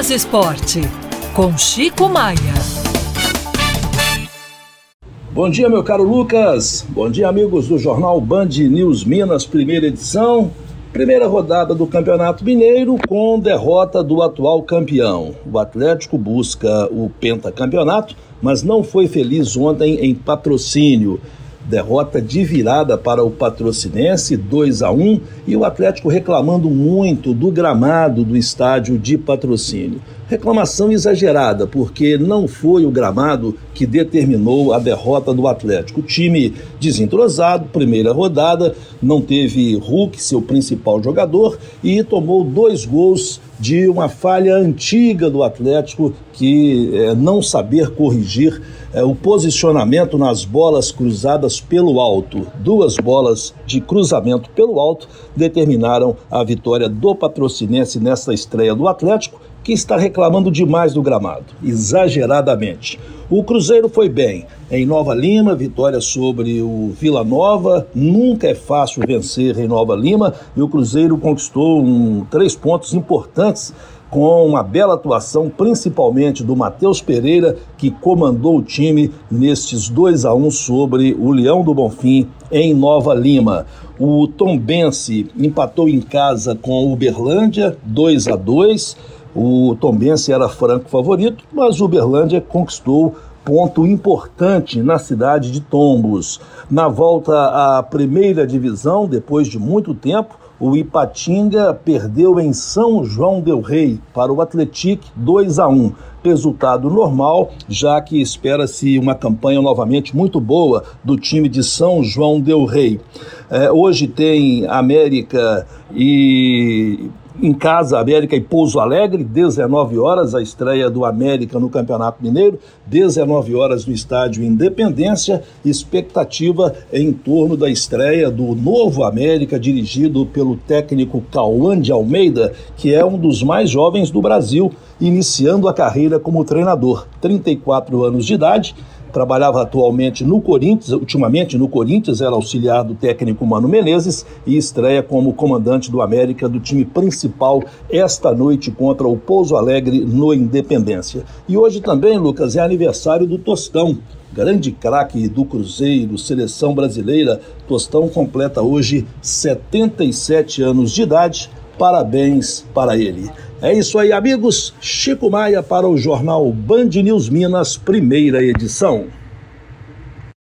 Minas Esporte, com Chico Maia. Bom dia, meu caro Lucas. Bom dia, amigos do jornal Band News Minas, primeira edição. Primeira rodada do Campeonato Mineiro com derrota do atual campeão. O Atlético busca o pentacampeonato, mas não foi feliz ontem em patrocínio. Derrota de virada para o Patrocinense, 2 a 1 e o Atlético reclamando muito do gramado do estádio de patrocínio. Reclamação exagerada, porque não foi o gramado que determinou a derrota do Atlético. O time desentrosado, primeira rodada, não teve Hulk, seu principal jogador, e tomou dois gols de uma falha antiga do Atlético, que é, não saber corrigir é, o posicionamento nas bolas cruzadas pelo alto. Duas bolas de cruzamento pelo alto determinaram a vitória do Patrocinense nesta estreia do Atlético que está reclamando demais do gramado, exageradamente. O Cruzeiro foi bem. Em Nova Lima, vitória sobre o Vila Nova. Nunca é fácil vencer em Nova Lima e o Cruzeiro conquistou um, três pontos importantes com uma bela atuação, principalmente do Matheus Pereira, que comandou o time nestes 2 a 1 sobre o Leão do Bonfim em Nova Lima. O Tombense empatou em casa com o Uberlândia, 2 a 2 o Tombense era franco favorito, mas o Uberlândia conquistou ponto importante na cidade de Tombos. Na volta à primeira divisão, depois de muito tempo, o Ipatinga perdeu em São João del Rei para o Atlético 2 a 1. Resultado normal, já que espera-se uma campanha novamente muito boa do time de São João del Rei. É, hoje tem América e em casa, América e Pouso Alegre, 19 horas, a estreia do América no Campeonato Mineiro, 19 horas no estádio Independência, expectativa em torno da estreia do novo América, dirigido pelo técnico Cauã de Almeida, que é um dos mais jovens do Brasil, iniciando a carreira como treinador, 34 anos de idade trabalhava atualmente no Corinthians, ultimamente no Corinthians, era auxiliar do técnico Mano Menezes e estreia como comandante do América do time principal esta noite contra o Pouso Alegre no Independência. E hoje também, Lucas, é aniversário do Tostão. Grande craque do Cruzeiro, seleção brasileira. Tostão completa hoje 77 anos de idade. Parabéns para ele. É isso aí, amigos. Chico Maia para o jornal Band News Minas, primeira edição.